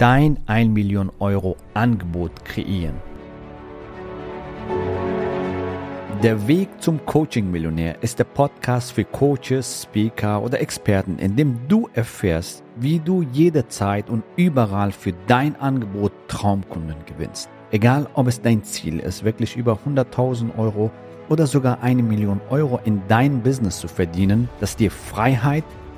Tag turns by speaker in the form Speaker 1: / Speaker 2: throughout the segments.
Speaker 1: dein 1 Million Euro Angebot kreieren. Der Weg zum Coaching-Millionär ist der Podcast für Coaches, Speaker oder Experten, in dem du erfährst, wie du jederzeit und überall für dein Angebot Traumkunden gewinnst. Egal, ob es dein Ziel ist, wirklich über 100.000 Euro oder sogar eine Million Euro in dein Business zu verdienen, das dir Freiheit,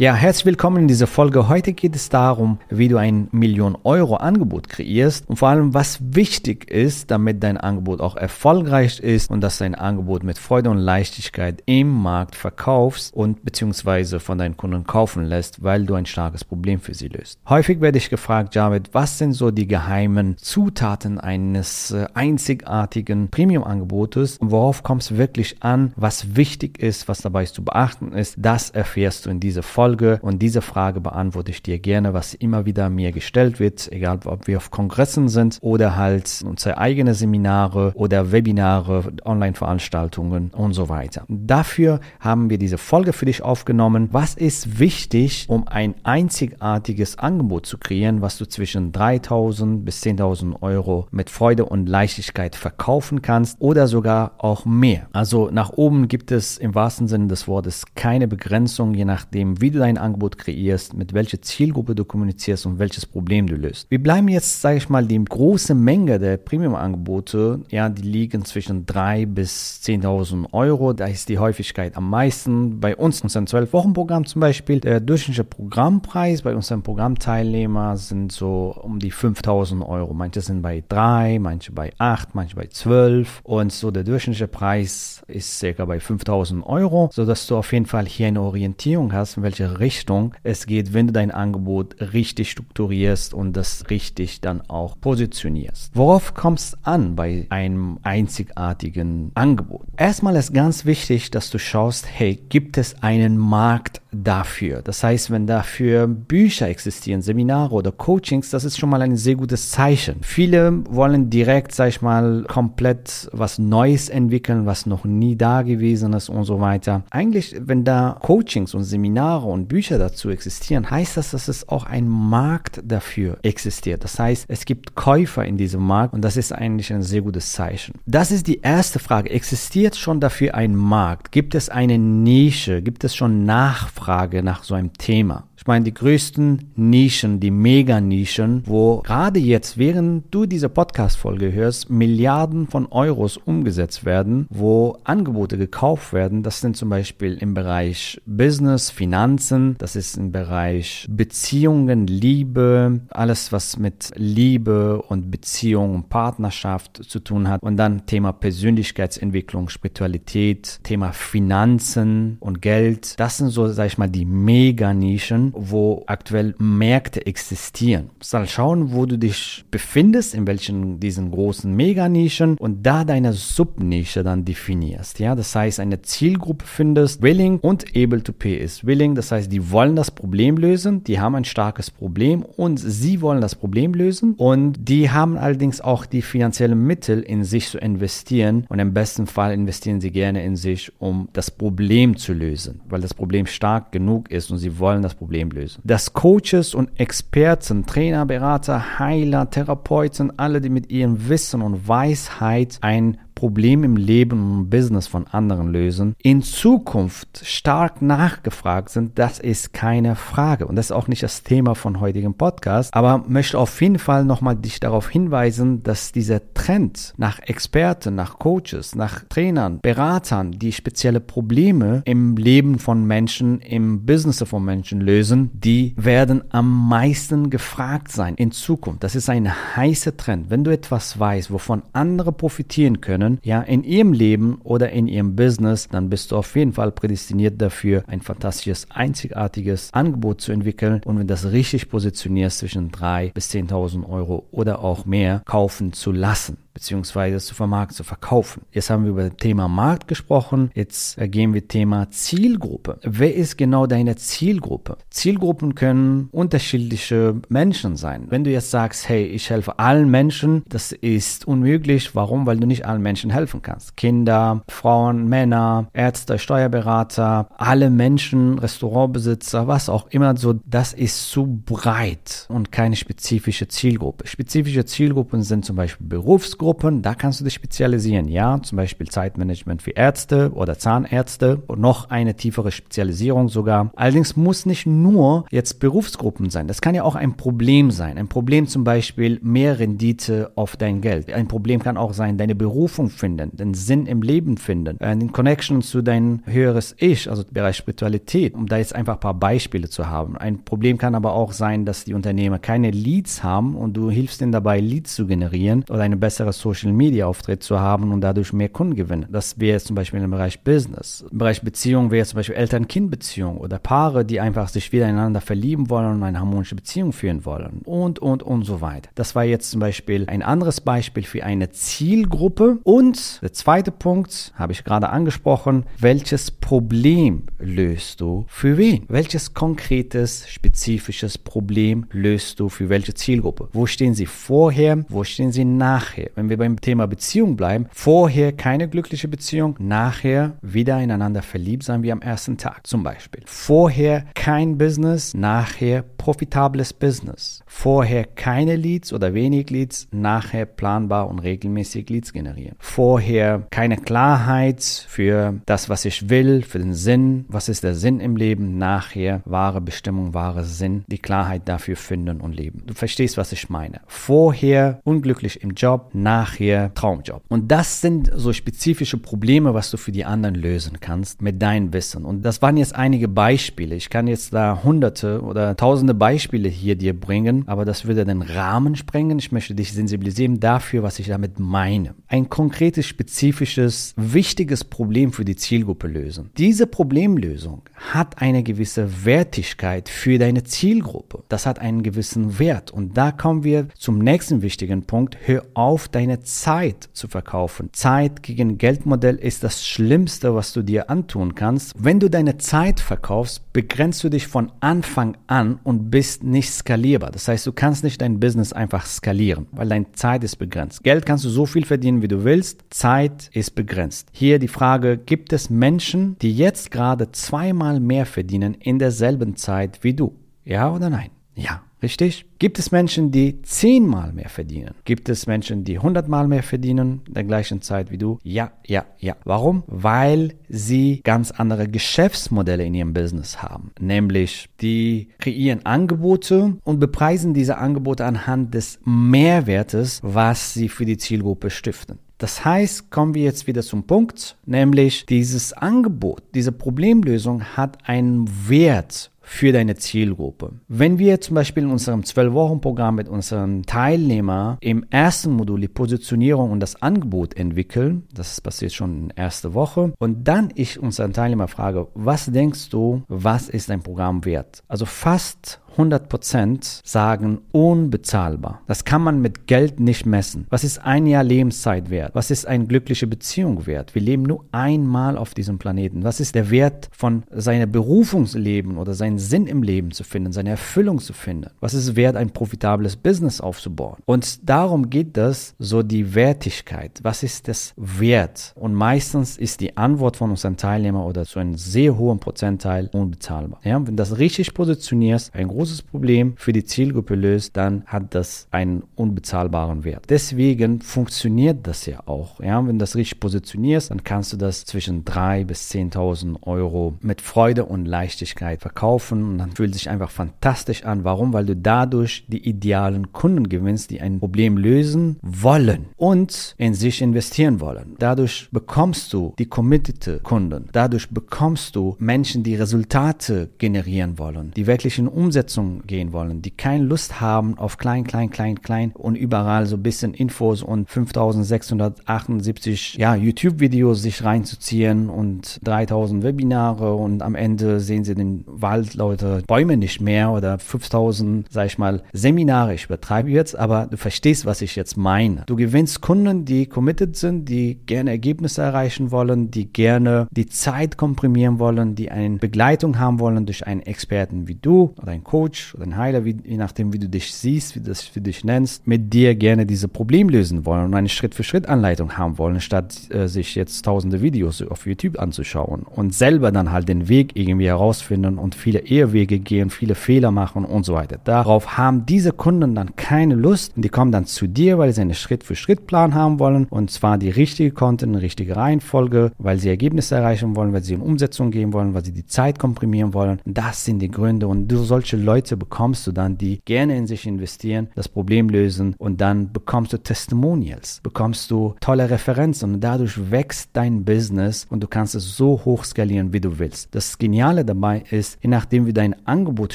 Speaker 1: Ja, herzlich willkommen in dieser Folge. Heute geht es darum, wie du ein Million Euro Angebot kreierst und vor allem, was wichtig ist, damit dein Angebot auch erfolgreich ist und dass dein Angebot mit Freude und Leichtigkeit im Markt verkaufst und beziehungsweise von deinen Kunden kaufen lässt, weil du ein starkes Problem für sie löst. Häufig werde ich gefragt, Javid, was sind so die geheimen Zutaten eines äh, einzigartigen Premium-Angebotes und worauf kommt es wirklich an, was wichtig ist, was dabei zu beachten ist, das erfährst du in dieser Folge. Folge und diese Frage beantworte ich dir gerne, was immer wieder mir gestellt wird, egal ob wir auf Kongressen sind oder halt unsere eigene Seminare oder Webinare, Online-Veranstaltungen und so weiter. Dafür haben wir diese Folge für dich aufgenommen. Was ist wichtig, um ein einzigartiges Angebot zu kreieren, was du zwischen 3000 bis 10.000 Euro mit Freude und Leichtigkeit verkaufen kannst oder sogar auch mehr. Also nach oben gibt es im wahrsten Sinne des Wortes keine Begrenzung, je nachdem, wie du dein Angebot kreierst, mit welcher Zielgruppe du kommunizierst und welches Problem du löst. Wir bleiben jetzt, sage ich mal, die große Menge der Premium-Angebote, ja, die liegen zwischen 3.000 bis 10.000 Euro. Da ist die Häufigkeit am meisten. Bei uns, unserem 12-Wochen-Programm zum Beispiel, der durchschnittliche Programmpreis bei unseren Programmteilnehmern sind so um die 5.000 Euro. Manche sind bei 3, manche bei 8, manche bei 12 und so der durchschnittliche Preis ist circa bei 5.000 Euro, sodass du auf jeden Fall hier eine Orientierung hast, in welche Richtung es geht, wenn du dein Angebot richtig strukturierst und das richtig dann auch positionierst. Worauf kommt es an bei einem einzigartigen Angebot? Erstmal ist ganz wichtig, dass du schaust, hey, gibt es einen Markt dafür? Das heißt, wenn dafür Bücher existieren, Seminare oder Coachings, das ist schon mal ein sehr gutes Zeichen. Viele wollen direkt, sag ich mal, komplett was Neues entwickeln, was noch nie da gewesen ist und so weiter. Eigentlich, wenn da Coachings und Seminare und Bücher dazu existieren, heißt das, dass es auch ein Markt dafür existiert. Das heißt, es gibt Käufer in diesem Markt und das ist eigentlich ein sehr gutes Zeichen. Das ist die erste Frage. Existiert schon dafür ein Markt? Gibt es eine Nische? Gibt es schon Nachfrage nach so einem Thema? Meine, die größten Nischen, die Mega-Nischen, wo gerade jetzt, während du diese Podcast-Folge hörst, Milliarden von Euros umgesetzt werden, wo Angebote gekauft werden, das sind zum Beispiel im Bereich Business, Finanzen, das ist im Bereich Beziehungen, Liebe, alles, was mit Liebe und Beziehung und Partnerschaft zu tun hat. Und dann Thema Persönlichkeitsentwicklung, Spiritualität, Thema Finanzen und Geld. Das sind so, sag ich mal, die Mega-Nischen wo aktuell Märkte existieren. Du sollst schauen, wo du dich befindest, in welchen diesen großen Meganischen und da deine Subnische dann definierst. Ja, das heißt, eine Zielgruppe findest, willing und able to pay ist. Willing, das heißt, die wollen das Problem lösen, die haben ein starkes Problem und sie wollen das Problem lösen und die haben allerdings auch die finanziellen Mittel in sich zu investieren und im besten Fall investieren sie gerne in sich, um das Problem zu lösen, weil das Problem stark genug ist und sie wollen das Problem Problem lösen. Dass Coaches und Experten, Trainer, Berater, Heiler, Therapeuten, alle, die mit ihrem Wissen und Weisheit ein Problem im Leben und Business von anderen lösen, in Zukunft stark nachgefragt sind, das ist keine Frage. Und das ist auch nicht das Thema von heutigem Podcast, aber möchte auf jeden Fall nochmal dich darauf hinweisen, dass dieser Trend nach Experten, nach Coaches, nach Trainern, Beratern, die spezielle Probleme im Leben von Menschen, im Business von Menschen lösen, die werden am meisten gefragt sein in Zukunft. Das ist ein heißer Trend. Wenn du etwas weißt, wovon andere profitieren können, wünschen, ja, in ihrem Leben oder in ihrem Business, dann bist du auf jeden Fall prädestiniert dafür, ein fantastisches, einzigartiges Angebot zu entwickeln. Und wenn das richtig positionierst zwischen 3.000 bis 10.000 Euro oder auch mehr kaufen zu lassen beziehungsweise zu vermarkten, zu verkaufen. Jetzt haben wir über das Thema Markt gesprochen, jetzt gehen wir Thema Zielgruppe. Wer ist genau deine Zielgruppe? Zielgruppen können unterschiedliche Menschen sein. Wenn du jetzt sagst, hey, ich helfe allen Menschen, das ist unmöglich. Warum? Weil du nicht allen Menschen helfen kannst. Kinder, Frauen, Männer, Ärzte, Steuerberater, alle Menschen, Restaurantbesitzer, was auch immer, so, das ist zu breit und keine spezifische Zielgruppe. Spezifische Zielgruppen sind zum Beispiel Berufsgruppen, Berufsgruppen, da kannst du dich spezialisieren, ja, zum Beispiel Zeitmanagement für Ärzte oder Zahnärzte und noch eine tiefere Spezialisierung sogar. Allerdings muss nicht nur jetzt Berufsgruppen sein, das kann ja auch ein Problem sein. Ein Problem zum Beispiel mehr Rendite auf dein Geld. Ein Problem kann auch sein, deine Berufung finden, den Sinn im Leben finden, äh, den Connection zu dein höheres Ich, also Bereich Spiritualität, um da jetzt einfach ein paar Beispiele zu haben. Ein Problem kann aber auch sein, dass die Unternehmer keine Leads haben und du hilfst ihnen dabei, Leads zu generieren oder eine bessere Social Media Auftritt zu haben und dadurch mehr Kunden gewinnen. Das wäre zum Beispiel im Bereich Business. Im Bereich Beziehung wäre zum Beispiel Eltern-Kind-Beziehung oder Paare, die einfach sich wieder ineinander verlieben wollen und eine harmonische Beziehung führen wollen und, und, und so weiter. Das war jetzt zum Beispiel ein anderes Beispiel für eine Zielgruppe. Und der zweite Punkt habe ich gerade angesprochen. Welches Problem löst du für wen? Welches konkretes, spezifisches Problem löst du für welche Zielgruppe? Wo stehen sie vorher? Wo stehen sie nachher? Wenn wir beim Thema Beziehung bleiben, vorher keine glückliche Beziehung, nachher wieder ineinander verliebt sein wie am ersten Tag zum Beispiel. Vorher kein Business, nachher profitables Business. Vorher keine Leads oder wenig Leads, nachher planbar und regelmäßig Leads generieren. Vorher keine Klarheit für das, was ich will, für den Sinn, was ist der Sinn im Leben, nachher wahre Bestimmung, wahre Sinn, die Klarheit dafür finden und leben. Du verstehst, was ich meine. Vorher unglücklich im Job, nachher Traumjob. Und das sind so spezifische Probleme, was du für die anderen lösen kannst mit deinem Wissen. Und das waren jetzt einige Beispiele. Ich kann jetzt da hunderte oder tausende Beispiele hier dir bringen, aber das würde den Rahmen sprengen. Ich möchte dich sensibilisieren dafür, was ich damit meine. Ein konkretes, spezifisches, wichtiges Problem für die Zielgruppe lösen. Diese Problemlösung hat eine gewisse Wertigkeit für deine Zielgruppe. Das hat einen gewissen Wert. Und da kommen wir zum nächsten wichtigen Punkt. Hör auf, deine Zeit zu verkaufen. Zeit gegen Geldmodell ist das Schlimmste, was du dir antun kannst. Wenn du deine Zeit verkaufst, begrenzt du dich von Anfang an und bist nicht skalierbar. Das heißt, du kannst nicht dein Business einfach skalieren, weil deine Zeit ist begrenzt. Geld kannst du so viel verdienen, wie du willst. Zeit ist begrenzt. Hier die Frage, gibt es Menschen, die jetzt gerade zweimal mehr verdienen in derselben Zeit wie du? Ja oder nein? Ja. Richtig? Gibt es Menschen, die zehnmal mehr verdienen? Gibt es Menschen, die hundertmal mehr verdienen in der gleichen Zeit wie du? Ja, ja, ja. Warum? Weil sie ganz andere Geschäftsmodelle in ihrem Business haben. Nämlich, die kreieren Angebote und bepreisen diese Angebote anhand des Mehrwertes, was sie für die Zielgruppe stiften. Das heißt, kommen wir jetzt wieder zum Punkt, nämlich dieses Angebot, diese Problemlösung hat einen Wert für deine Zielgruppe. Wenn wir zum Beispiel in unserem 12-Wochen-Programm mit unseren Teilnehmern im ersten Modul die Positionierung und das Angebot entwickeln, das passiert schon in der ersten Woche, und dann ich unseren Teilnehmer frage, was denkst du, was ist dein Programm wert? Also fast 100% sagen unbezahlbar. Das kann man mit Geld nicht messen. Was ist ein Jahr Lebenszeit wert? Was ist eine glückliche Beziehung wert? Wir leben nur einmal auf diesem Planeten. Was ist der Wert von seiner Berufungsleben oder seinen Sinn im Leben zu finden, seine Erfüllung zu finden? Was ist wert, ein profitables Business aufzubauen? Und darum geht das, so die Wertigkeit. Was ist das wert? Und meistens ist die Antwort von unseren Teilnehmern oder zu einem sehr hohen Prozentteil unbezahlbar. Ja, wenn das richtig positionierst, ein großes großes Problem für die Zielgruppe löst, dann hat das einen unbezahlbaren Wert. Deswegen funktioniert das ja auch. Ja, wenn du das richtig positionierst, dann kannst du das zwischen 3.000 bis 10.000 Euro mit Freude und Leichtigkeit verkaufen und dann fühlt sich einfach fantastisch an. Warum? Weil du dadurch die idealen Kunden gewinnst, die ein Problem lösen wollen und in sich investieren wollen. Dadurch bekommst du die committed Kunden. Dadurch bekommst du Menschen, die Resultate generieren wollen, die wirklichen Umsätze Umsetzung gehen wollen, die keine Lust haben auf klein, klein, klein, klein und überall so ein bisschen Infos und 5678 ja, YouTube-Videos sich reinzuziehen und 3000 Webinare und am Ende sehen sie den Wald, Leute, Bäume nicht mehr oder 5000, sag ich mal, Seminare. Ich übertreibe jetzt, aber du verstehst, was ich jetzt meine. Du gewinnst Kunden, die committed sind, die gerne Ergebnisse erreichen wollen, die gerne die Zeit komprimieren wollen, die eine Begleitung haben wollen durch einen Experten wie du oder einen Coach oder einen Heiler, wie, je nachdem, wie du dich siehst, wie du das für dich nennst, mit dir gerne diese Problem lösen wollen und eine Schritt-für-Schritt-Anleitung haben wollen, statt äh, sich jetzt tausende Videos auf YouTube anzuschauen und selber dann halt den Weg irgendwie herausfinden und viele Irrwege gehen, viele Fehler machen und so weiter. Darauf haben diese Kunden dann keine Lust und die kommen dann zu dir, weil sie einen Schritt-für-Schritt-Plan haben wollen und zwar die richtige Content, eine richtige Reihenfolge, weil sie Ergebnisse erreichen wollen, weil sie in Umsetzung gehen wollen, weil sie die Zeit komprimieren wollen. Das sind die Gründe und du solche Leute bekommst du dann, die gerne in sich investieren, das Problem lösen und dann bekommst du Testimonials, bekommst du tolle Referenzen und dadurch wächst dein Business und du kannst es so hoch skalieren, wie du willst. Das Geniale dabei ist, je nachdem wie dein Angebot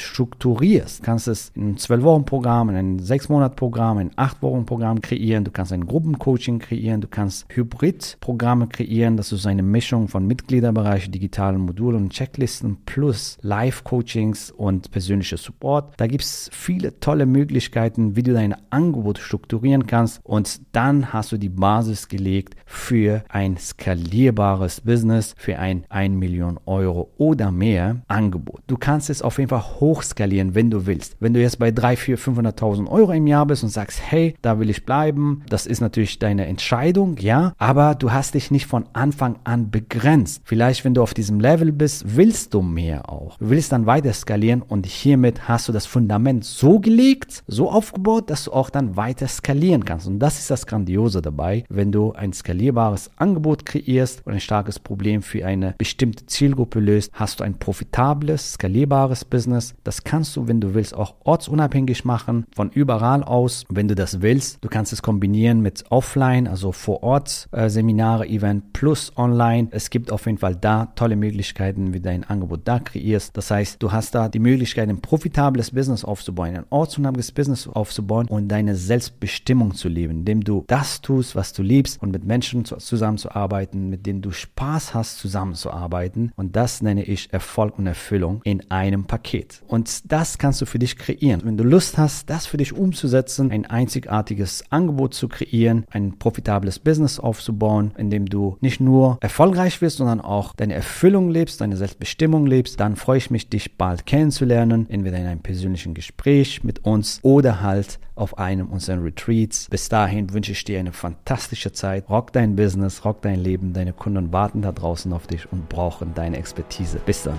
Speaker 1: strukturierst, kannst du es in einem 12-Wochen-Programm, in einem 6-Monat-Programm, in einem 8-Wochen-Programm kreieren, du kannst ein Gruppencoaching kreieren, du kannst Hybrid-Programme kreieren, das ist eine Mischung von Mitgliederbereich, digitalen Modulen und Checklisten plus Live-Coachings und persönlicher Support. Da gibt es viele tolle Möglichkeiten, wie du dein Angebot strukturieren kannst und dann hast du die Basis gelegt für ein skalierbares Business, für ein 1 Million Euro oder mehr Angebot. Du kannst es auf jeden Fall hochskalieren, wenn du willst. Wenn du jetzt bei 3, 4, 500.000 Euro im Jahr bist und sagst, hey, da will ich bleiben, das ist natürlich deine Entscheidung, ja, aber du hast dich nicht von Anfang an begrenzt. Vielleicht, wenn du auf diesem Level bist, willst du mehr auch. Du willst dann weiter skalieren und hiermit hast du das Fundament so gelegt, so aufgebaut, dass du auch dann weiter skalieren kannst. Und das ist das Grandiose dabei, wenn du ein skalierbares Angebot kreierst und ein starkes Problem für eine bestimmte Zielgruppe löst, hast du ein profitables, skalierbares Business. Das kannst du, wenn du willst, auch ortsunabhängig machen, von überall aus, wenn du das willst. Du kannst es kombinieren mit Offline, also vor Ort Seminare, Event plus Online. Es gibt auf jeden Fall da tolle Möglichkeiten, wie dein Angebot da kreierst. Das heißt, du hast da die Möglichkeit, ein profitables Business aufzubauen, ein ortsunabhängiges Business aufzubauen und deine Selbstbestimmung zu leben, indem du das tust, was du liebst und mit Menschen zusammenzuarbeiten, mit denen du Spaß hast, zusammenzuarbeiten. Und das nenne ich Erfolg und Erfüllung in einem Paket. Und das kannst du für dich kreieren. Wenn du Lust hast, das für dich umzusetzen, ein einzigartiges Angebot zu kreieren, ein profitables Business aufzubauen, in dem du nicht nur erfolgreich wirst, sondern auch deine Erfüllung lebst, deine Selbstbestimmung lebst, dann freue ich mich, dich bald kennenzulernen, entweder in einem persönlichen Gespräch mit uns oder halt auf einem unserer Retreats. Bis dahin wünsche ich dir eine fantastische Zeit. Rock dein Business, rock dein Leben. Deine Kunden warten da draußen auf dich und brauchen deine Expertise. Bis dann.